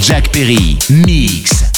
Jack Perry, mix.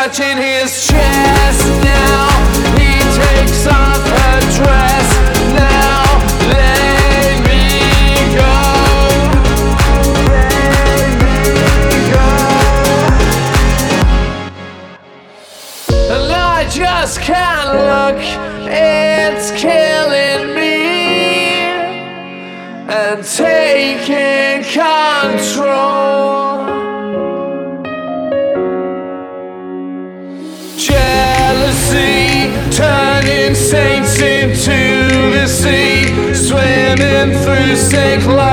Touching his been through sick life.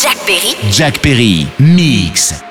Jack Perry, Jack Perry, Mix.